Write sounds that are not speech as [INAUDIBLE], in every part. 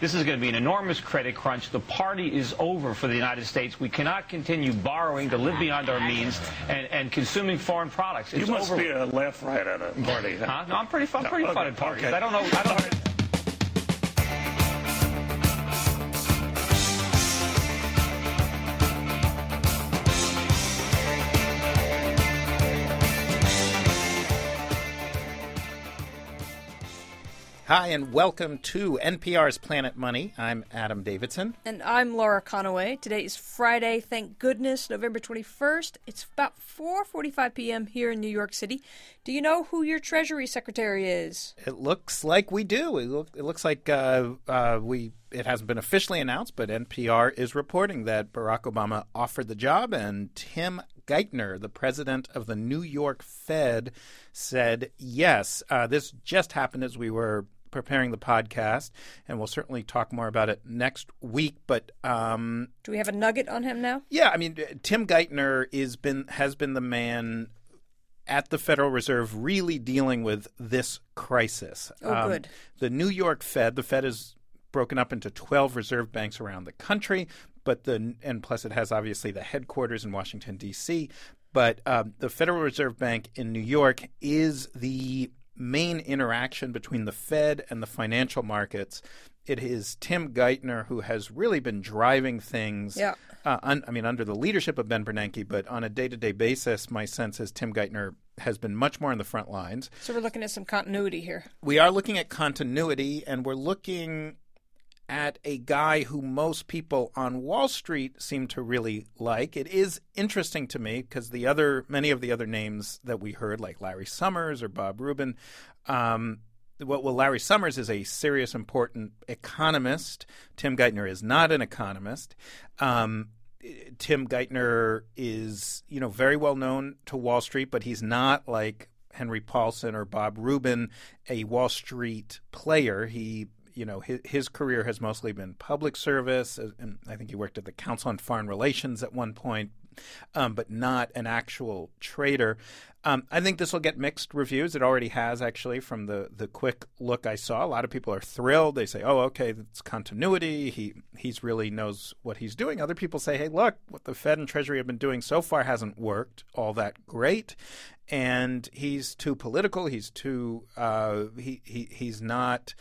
This is going to be an enormous credit crunch. The party is over for the United States. We cannot continue borrowing to live beyond our means and, and consuming foreign products. It's you must over. be a left right at a party. Huh? No, I'm pretty fun. No, pretty okay, fun at parties. Okay. I don't know. I don't. Hi, and welcome to NPR's Planet Money. I'm Adam Davidson. And I'm Laura Conaway. Today is Friday, thank goodness, November 21st. It's about 4.45 p.m. here in New York City. Do you know who your Treasury Secretary is? It looks like we do. It, look, it looks like uh, uh, we. It hasn't been officially announced, but NPR is reporting that Barack Obama offered the job, and Tim Geithner, the president of the New York Fed, said yes. Uh, this just happened as we were preparing the podcast, and we'll certainly talk more about it next week. But um, do we have a nugget on him now? Yeah, I mean, Tim Geithner is been has been the man at the Federal Reserve really dealing with this crisis. Oh, um, good. The New York Fed, the Fed is broken up into 12 reserve banks around the country, but the and plus it has obviously the headquarters in Washington D.C. But um, the Federal Reserve Bank in New York is the main interaction between the Fed and the financial markets. It is Tim Geithner who has really been driving things. Yeah. Uh, un, I mean, under the leadership of Ben Bernanke, but on a day-to-day basis, my sense is Tim Geithner has been much more on the front lines. So we're looking at some continuity here. We are looking at continuity, and we're looking at a guy who most people on Wall Street seem to really like. It is interesting to me because the other many of the other names that we heard, like Larry Summers or Bob Rubin, um, well, Larry Summers is a serious, important economist. Tim Geithner is not an economist. Um, Tim Geithner is, you know, very well known to Wall Street, but he's not like Henry Paulson or Bob Rubin, a Wall Street player. He you know his, his career has mostly been public service, uh, and I think he worked at the Council on Foreign Relations at one point, um, but not an actual trader. Um, I think this will get mixed reviews. It already has, actually, from the, the quick look I saw. A lot of people are thrilled. They say, "Oh, okay, it's continuity. He he's really knows what he's doing." Other people say, "Hey, look, what the Fed and Treasury have been doing so far hasn't worked all that great, and he's too political. He's too uh, he, he he's not."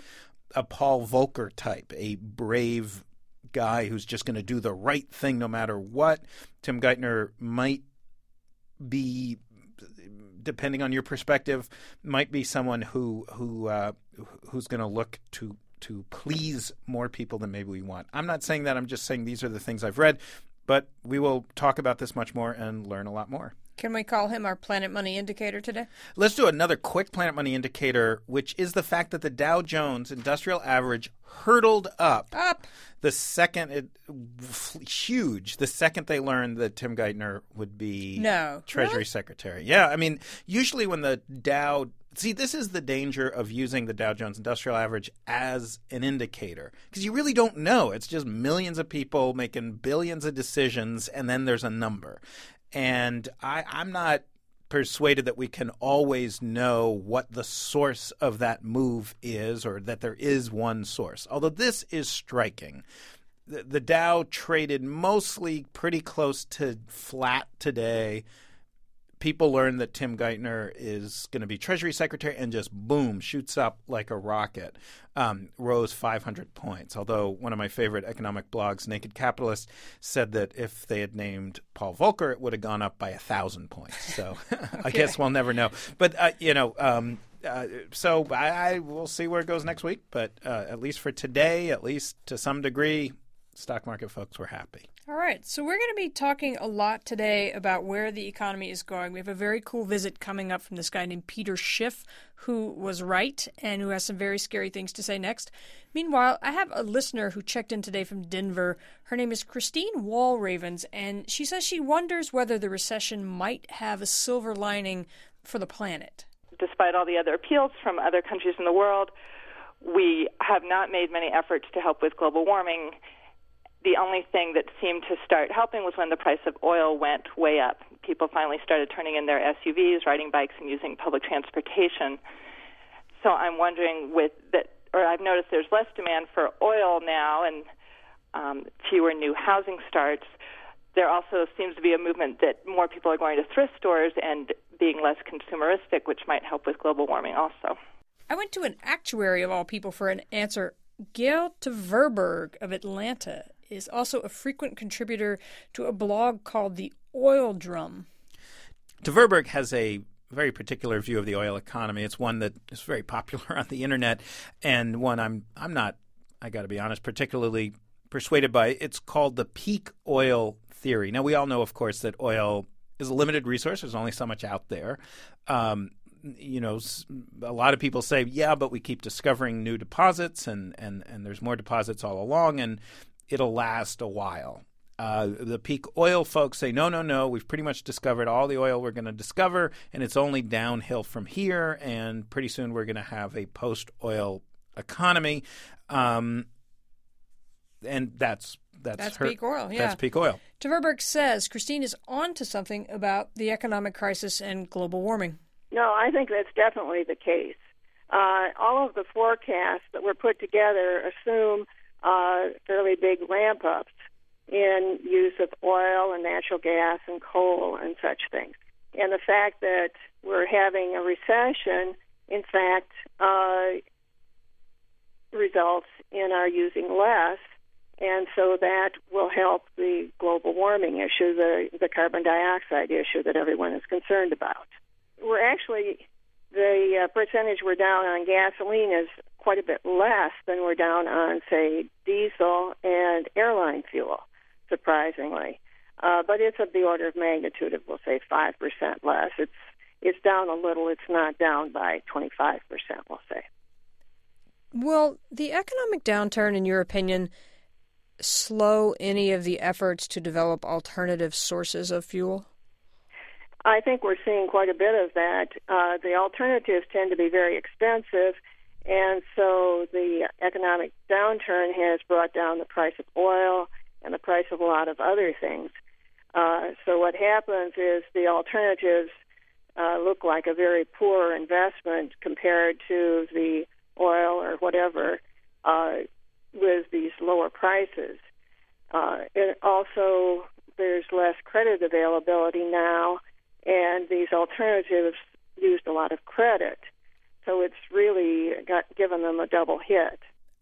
A Paul Volcker type, a brave guy who's just going to do the right thing no matter what. Tim Geithner might be, depending on your perspective, might be someone who who uh, who's going to look to to please more people than maybe we want. I'm not saying that. I'm just saying these are the things I've read. But we will talk about this much more and learn a lot more. Can we call him our Planet Money indicator today? Let's do another quick Planet Money indicator, which is the fact that the Dow Jones Industrial Average hurtled up. Up. The second it huge. The second they learned that Tim Geithner would be no Treasury really? Secretary. Yeah, I mean, usually when the Dow See, this is the danger of using the Dow Jones Industrial Average as an indicator because you really don't know. It's just millions of people making billions of decisions, and then there's a number. And I, I'm not persuaded that we can always know what the source of that move is or that there is one source. Although this is striking. The, the Dow traded mostly pretty close to flat today people learn that Tim Geithner is going to be Treasury Secretary and just boom, shoots up like a rocket, um, rose 500 points. Although one of my favorite economic blogs, Naked Capitalist, said that if they had named Paul Volcker, it would have gone up by a thousand points. So [LAUGHS] okay. I guess we'll never know. But, uh, you know, um, uh, so I, I will see where it goes next week. But uh, at least for today, at least to some degree, stock market folks were happy. All right, so we're going to be talking a lot today about where the economy is going. We have a very cool visit coming up from this guy named Peter Schiff, who was right and who has some very scary things to say next. Meanwhile, I have a listener who checked in today from Denver. Her name is Christine Wallravens, and she says she wonders whether the recession might have a silver lining for the planet. Despite all the other appeals from other countries in the world, we have not made many efforts to help with global warming the only thing that seemed to start helping was when the price of oil went way up. People finally started turning in their SUVs, riding bikes, and using public transportation. So I'm wondering with that or I've noticed there's less demand for oil now and um, fewer new housing starts. There also seems to be a movement that more people are going to thrift stores and being less consumeristic, which might help with global warming also. I went to an actuary of all people for an answer. Gail Tverberg of Atlanta is also a frequent contributor to a blog called The Oil Drum. Tverberg has a very particular view of the oil economy. It's one that is very popular [LAUGHS] on the internet, and one I'm I'm not. I got to be honest, particularly persuaded by. It's called the peak oil theory. Now we all know, of course, that oil is a limited resource. There's only so much out there. Um, you know, a lot of people say, yeah, but we keep discovering new deposits, and and and there's more deposits all along, and it'll last a while. Uh, the peak oil folks say, no, no, no, we've pretty much discovered all the oil we're going to discover, and it's only downhill from here, and pretty soon we're going to have a post oil economy. Um, and that's that's, that's her, peak oil. Yeah, that's peak oil. Tverberg says Christine is on to something about the economic crisis and global warming. No, I think that's definitely the case. Uh, all of the forecasts that were put together assume uh, fairly big ramp ups in use of oil and natural gas and coal and such things. And the fact that we're having a recession, in fact, uh, results in our using less, and so that will help the global warming issue, the, the carbon dioxide issue that everyone is concerned about. We're actually, the uh, percentage we're down on gasoline is quite a bit less than we're down on, say, diesel and airline fuel surprisingly. Uh, but it's of the order of magnitude of, we'll say, 5% less. It's, it's down a little. It's not down by 25%, we'll say. Will the economic downturn, in your opinion, slow any of the efforts to develop alternative sources of fuel? I think we're seeing quite a bit of that. Uh, the alternatives tend to be very expensive, and so the economic downturn has brought down the price of oil and the price of a lot of other things. Uh, so what happens is the alternatives uh, look like a very poor investment compared to the oil or whatever uh, with these lower prices. Uh, it also, there's less credit availability now, and these alternatives used a lot of credit. So it's really got given them a double hit.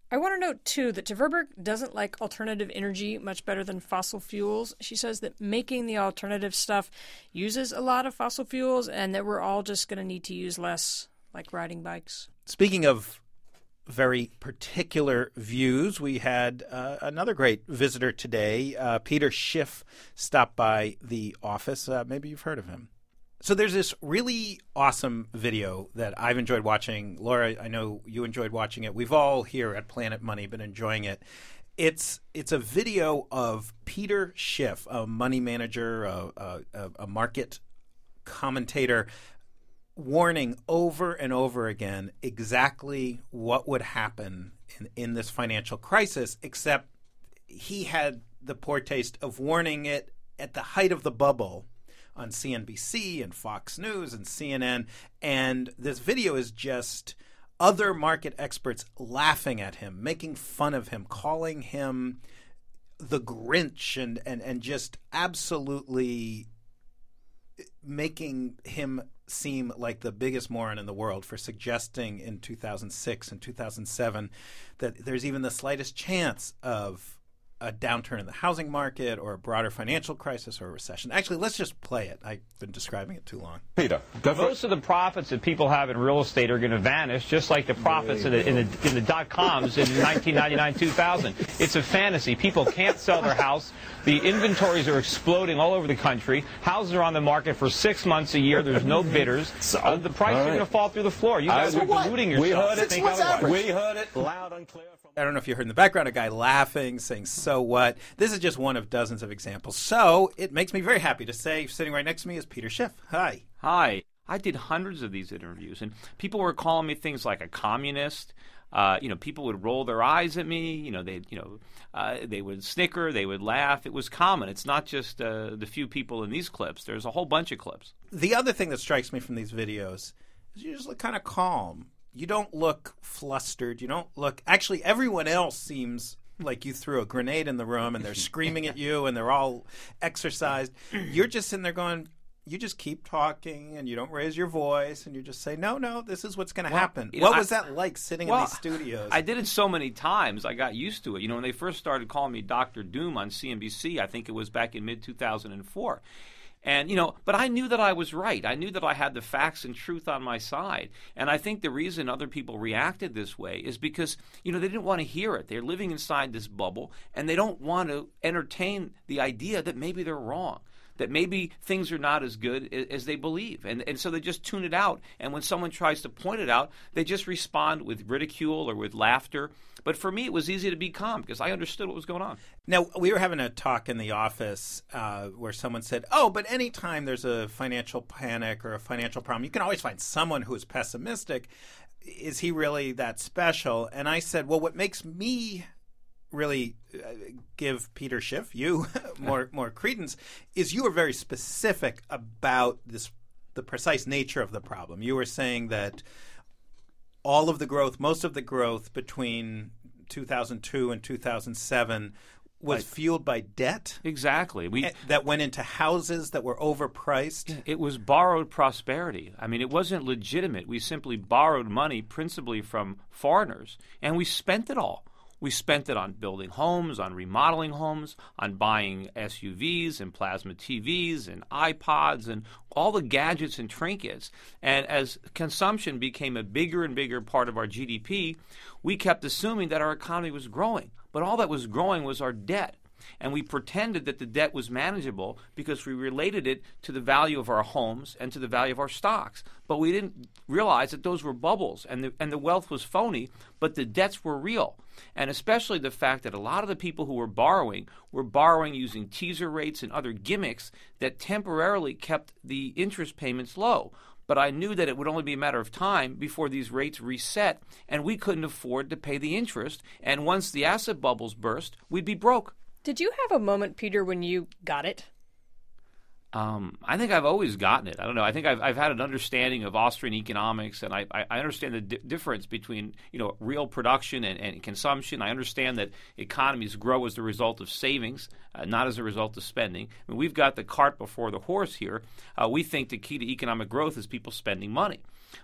I want to note, too, that Tverberg doesn't like alternative energy much better than fossil fuels. She says that making the alternative stuff uses a lot of fossil fuels and that we're all just going to need to use less, like riding bikes. Speaking of very particular views, we had uh, another great visitor today. Uh, Peter Schiff stopped by the office. Uh, maybe you've heard of him. So there's this really awesome video that I've enjoyed watching. Laura, I know you enjoyed watching it. We've all here at Planet Money been enjoying it. It's it's a video of Peter Schiff, a money manager, a, a, a market commentator, warning over and over again exactly what would happen in, in this financial crisis, except he had the poor taste of warning it at the height of the bubble on CNBC and Fox News and CNN. And this video is just other market experts laughing at him, making fun of him, calling him the Grinch, and, and, and just absolutely making him seem like the biggest moron in the world for suggesting in 2006 and 2007 that there's even the slightest chance of a downturn in the housing market or a broader financial crisis or a recession. Actually, let's just play it. I've been describing it too long. Peter, most of the profits that people have in real estate are going to vanish, just like the profits in the, in the, in the dot coms in 1999 2000. It's a fantasy. People can't sell their house. The inventories are exploding all over the country. Houses are on the market for six months a year. There's no bidders. [LAUGHS] So, uh, the price right. is going to fall through the floor. You guys I, are deluding yourself. We heard it. We heard it loud and clear. I don't know if you heard in the background a guy laughing, saying, So what? This is just one of dozens of examples. So it makes me very happy to say, sitting right next to me is Peter Schiff. Hi. Hi. I did hundreds of these interviews, and people were calling me things like a communist. Uh, you know, people would roll their eyes at me. You know, they, you know, uh, they would snicker, they would laugh. It was common. It's not just uh, the few people in these clips. There's a whole bunch of clips. The other thing that strikes me from these videos is you just look kind of calm you don't look flustered. You don't look. Actually, everyone else seems like you threw a grenade in the room and they're [LAUGHS] screaming at you and they're all exercised. You're just sitting there going, you just keep talking and you don't raise your voice and you just say, no, no, this is what's going to happen. you know, what was I- that like sitting Well, in these studios? I did it so many times, I got used to it. You know, when they first started calling me Doctor Doom on CNBC, I think it was back in mid 2004. And, you know, but I knew that I was right. I knew that I had the facts and truth on my side. And I think the reason other people reacted this way is because, you know, they didn't want to hear it. They're living inside this bubble and they don't want to entertain the idea that maybe they're wrong that maybe things are not as good as they believe. And, and so they just tune it out. And when someone tries to point it out, they just respond with ridicule or with laughter. But for me, it was easy to be calm because I understood what was going on. Now, we were having a talk in the office uh, where someone said, Oh, but anytime there's a financial panic or a financial problem, you can always find someone who is pessimistic. Is he really that special? And I said, Well, what makes me really uh, give Peter Schiff, you, [LAUGHS] more, more credence is you were very specific about this, the precise nature of the problem. You were saying that all of the growth, most of the growth between 2002 and 2007 was fueled by debt Exactly. We that went into houses that were overpriced. It was borrowed prosperity. I mean, it wasn't legitimate. We simply borrowed money principally from foreigners, and we spent it all. We spent it on building homes, on remodeling homes, on buying SUVs and plasma TVs and iPods and all the gadgets and trinkets. And as consumption became a bigger and bigger part of our GDP, we kept assuming that our economy was growing. But all that was growing was our debt and we pretended that the debt was manageable because we related it to the value of our homes and to the value of our stocks. But we didn't realize that those were bubbles and the, and the wealth was phony, but the debts were real. And especially the fact that a lot of the people who were borrowing were borrowing using teaser rates and other gimmicks that temporarily kept the interest payments low. But I knew that it would only be a matter of time before these rates reset, and we couldn't afford to pay the interest. And once the asset bubbles burst, we'd be broke. Did you have a moment, Peter, when you got it? Um, I think I've always gotten it. I don't know. I think I've, I've had an understanding of Austrian economics, and I, I understand the di- difference between you know real production and, and consumption. I understand that economies grow as a result of savings, uh, not as a result of spending. I mean, we've got the cart before the horse here. Uh, we think the key to economic growth is people spending money,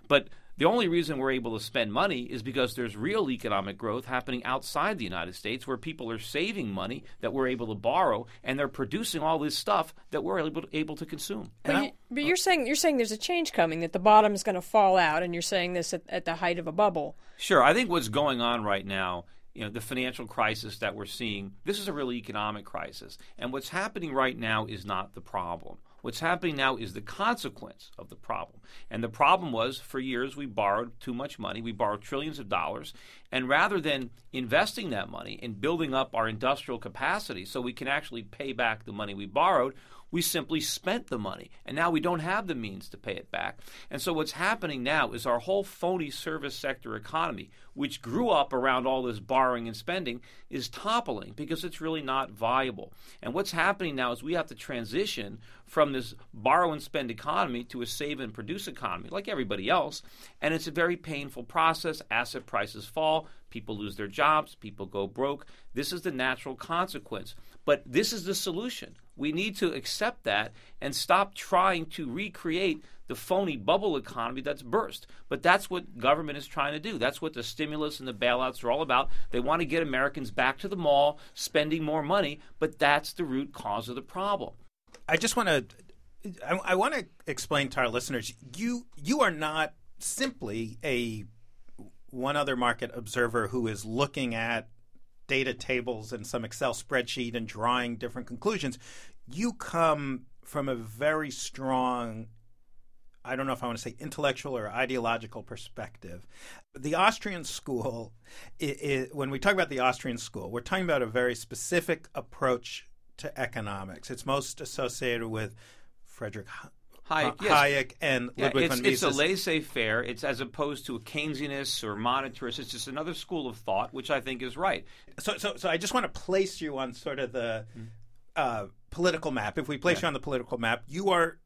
but the only reason we're able to spend money is because there's real economic growth happening outside the United States where people are saving money that we're able to borrow and they're producing all this stuff that we're able to, able to consume. But, you, but oh. you're saying you're saying there's a change coming that the bottom is going to fall out, and you're saying this at, at the height of a bubble. Sure. I think what's going on right now, you know, the financial crisis that we're seeing, this is a real economic crisis. And what's happening right now is not the problem. What's happening now is the consequence of the problem. And the problem was for years we borrowed too much money. We borrowed trillions of dollars. And rather than investing that money in building up our industrial capacity so we can actually pay back the money we borrowed, we simply spent the money. And now we don't have the means to pay it back. And so what's happening now is our whole phony service sector economy, which grew up around all this borrowing and spending, is toppling because it's really not viable. And what's happening now is we have to transition from this borrow and spend economy to a save and produce economy, like everybody else. And it's a very painful process. Asset prices fall, people lose their jobs, people go broke. This is the natural consequence. But this is the solution. We need to accept that and stop trying to recreate the phony bubble economy that's burst. But that's what government is trying to do. That's what the stimulus and the bailouts are all about. They want to get Americans back to the mall, spending more money, but that's the root cause of the problem. I just want to I, I want to explain to our listeners you you are not simply a one other market observer who is looking at data tables and some Excel spreadsheet and drawing different conclusions. You come from a very strong I don't know if I want to say intellectual or ideological perspective. The Austrian school, i i when we talk about the Austrian school, we're talking about a very specific approach to economics. It's most associated with Frederick Hayek, yes. Hayek and Yeah, Ludwig it's, von it's a laissez-faire. It's as opposed to a Keynesianist or monetarist. It's just another school of thought, which I think is right. so, so, so I just want to place you on sort of the uh, political map. If we place you on the political map, you are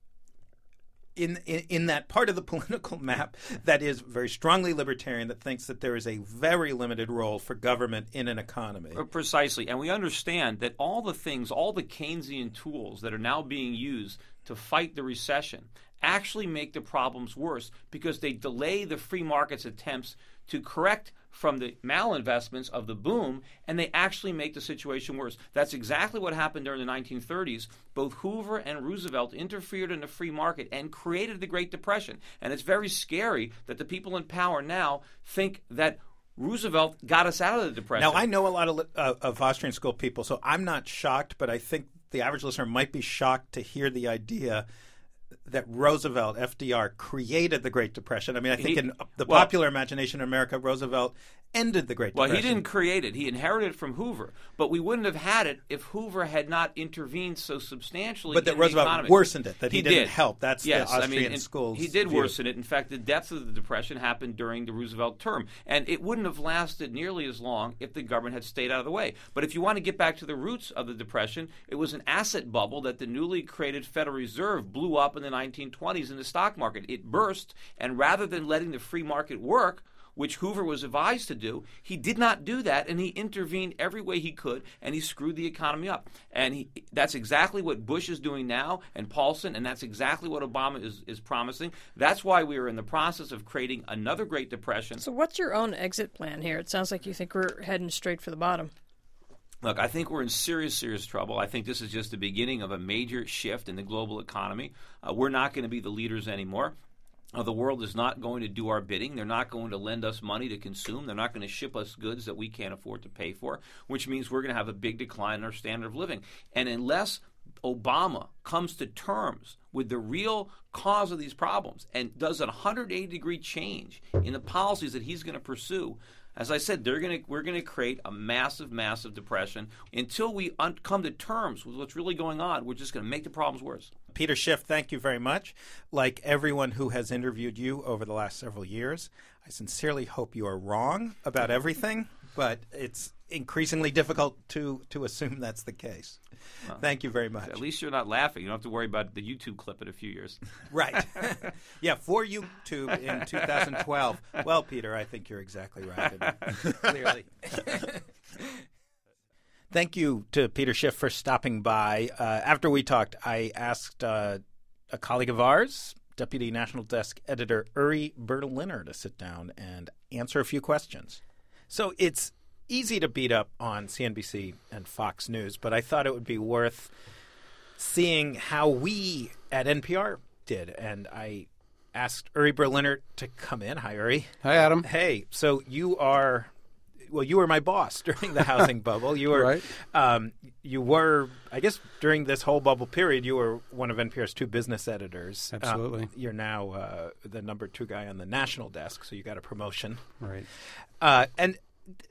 in, in, in that part of the [LAUGHS] political map that is very strongly libertarian that thinks that there is a very limited role for government in an economy. Precisely, and we understand that all the things, all the Keynesian tools that are now being used to fight the recession actually make the problems worse because they delay the free market's attempts to correct from the malinvestments of the boom, and they actually make the situation worse. That's exactly what happened during the 1930s. Both Hoover and Roosevelt interfered in the free market and created the Great Depression. And it's very scary that the people in power now think that Roosevelt got us out of the Depression. Now, I know a lot of, uh, of Austrian school people, so I'm not shocked, but I think the average listener might be shocked to hear the idea that Roosevelt, FDR, created the Great Depression. I mean, I think he, in the well, popular imagination in America, Roosevelt ended the Great Depression. Well, he didn't create it. He inherited it from Hoover. But we wouldn't have had it if Hoover had not intervened so substantially. But that Roosevelt worsened it. That he, he didn't did. help. That's yes, the Austrian I mean, schools. He did view. worsen it. In fact, the depths of the Depression happened during the Roosevelt term, and it wouldn't have lasted nearly as long if the government had stayed out of the way. But if you want to get back to the roots of the Depression, it was an asset bubble that the newly created Federal Reserve blew up in the 1920s in the stock market. It burst, and rather than letting the free market work which Hoover was advised to do. He did not do that, and he intervened every way he could, and he screwed the economy up. And he, that's exactly what Bush is doing now, and Paulson, and that's exactly what Obama is, is promising. That's why we are in the process of creating another Great Depression. So, what's your own exit plan here? It sounds like you think we're heading straight for the bottom. Look, I think we're in serious, serious trouble. I think this is just the beginning of a major shift in the global economy. Uh, we're not going to be the leaders anymore. Uh, the world is not going to do our bidding. They're not going to lend us money to consume. They're not going to ship us goods that we can't afford to pay for, which means we're going to have a big decline in our standard of living. And unless Obama comes to terms with the real cause of these problems and does a 180 degree change in the policies that he's going to pursue, as I said, they're to we're going to create a massive, massive depression until we un- come to terms with what's really going on. We're just going to make the problems worse. Peter Schiff, thank you very much. Like everyone who has interviewed you over the last several years, I sincerely hope you are wrong about everything, but it's increasingly difficult to to assume that's the case. Well, Thank you very much. At least you're not laughing. You don't have to worry about the YouTube clip in a few years. [LAUGHS] right. [LAUGHS] yeah, for YouTube in 2012. Well, Peter, I think you're exactly right. [LAUGHS] Clearly. Thank you to Peter Schiff for stopping by. Uh, after we talked, I asked uh, a colleague of ours, Deputy National Desk Editor Uri Berliner, to sit down and answer a few questions. So it's easy to beat up on CNBC and Fox News, but I thought it would be worth seeing how we at NPR did. And I asked Uri Berliner to come in. Hi, Uri. Hi, Adam. Hey, so you are. Well, you were my boss [LAUGHS] during the housing bubble. You were, right. um, you were, I guess, during this whole bubble period, you were one of NPR's two business editors. Absolutely. Uh, you're now uh, the number two guy on the national desk, so you got a promotion. Right. Uh, and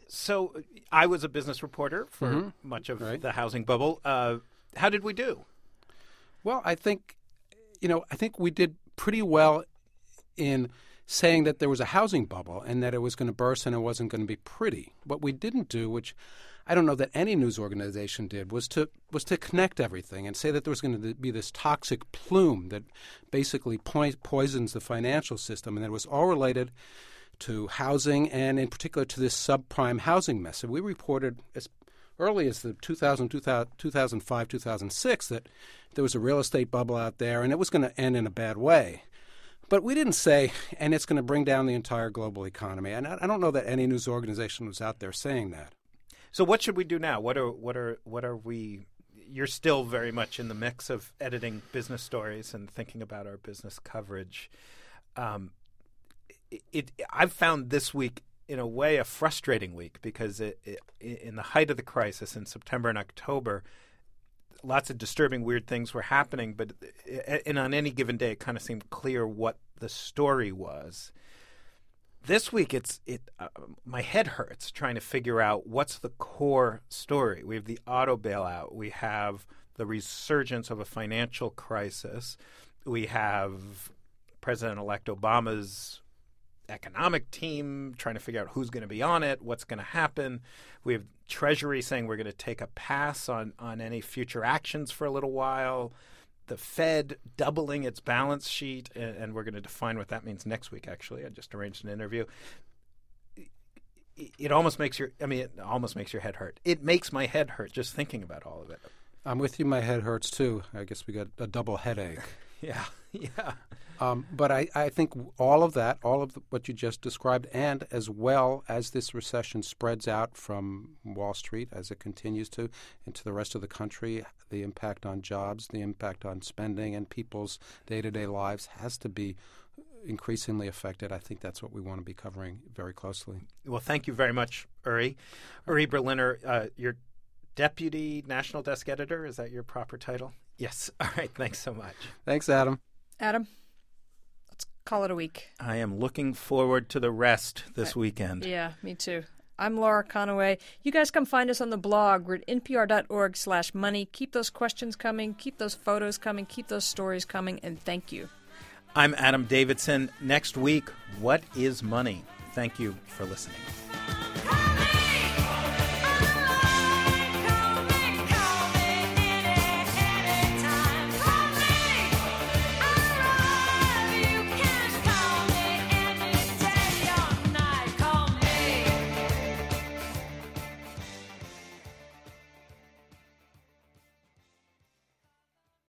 so I was a business reporter for mm-hmm. much of right. the housing bubble. Uh, how did we do? Well, I think, you know, I think we did pretty well in saying that there was a housing bubble and that it was going to burst and it wasn't going to be pretty. What we didn't do, which I don't know that any news organization did, was to was to connect everything and say that there was going to be this toxic plume that basically po- poisons the financial system and that it was all related to housing and in particular to this subprime housing mess. And we reported as early as the 2000, 2005, 2006 that there was a real estate bubble out there and it was going to end in a bad way. But we didn't say, and it's going to bring down the entire global economy. And I don't know that any news organization was out there saying that. So what should we do now? What are what are what are we? You're still very much in the mix of editing business stories and thinking about our business coverage. Um, it, it, I've found this week in a way a frustrating week because it, it, in the height of the crisis in September and October, lots of disturbing, weird things were happening. But and on any given day, it kind of seemed clear what the story was. This week, it's it. Uh, my head hurts trying to figure out what's the core story. We have the auto bailout. We have the resurgence of a financial crisis. We have President-elect Obama's economic team trying to figure out who's going to be on it, what's going to happen. We have Treasury saying we're going to take a pass on, on any future actions for a little while. the Fed doubling its balance sheet, and, and we're going to define what that means next week. Actually, I just arranged an interview. It, it almost makes your, I mean, it almost makes your head hurt. It makes my head hurt just thinking about all of it. I'm with you. My head hurts too. I guess we got a double headache. [LAUGHS] yeah, [LAUGHS] yeah. Um, but I, I think all of that, all of the, what you just described, and as well as this recession spreads out from Wall Street as it continues to into the rest of the country, the impact on jobs, the impact on spending, and people's day to day lives has to be increasingly affected. I think that's what we want to be covering very closely. Well, thank you very much, Uri. Uri Berliner, uh, your deputy national desk editor. Is that your proper title? Yes. [LAUGHS] All right. Thanks so much. Thanks, Adam. Adam, let's call it a week. I am looking forward to the rest this I, weekend. Yeah, me too. I'm Laura Conaway. You guys come find us on the blog. We're at npr.org slash money. Keep those questions coming. Keep those photos coming. Keep those stories coming. And thank you. I'm Adam Davidson. Next week, what is money? Thank you for listening.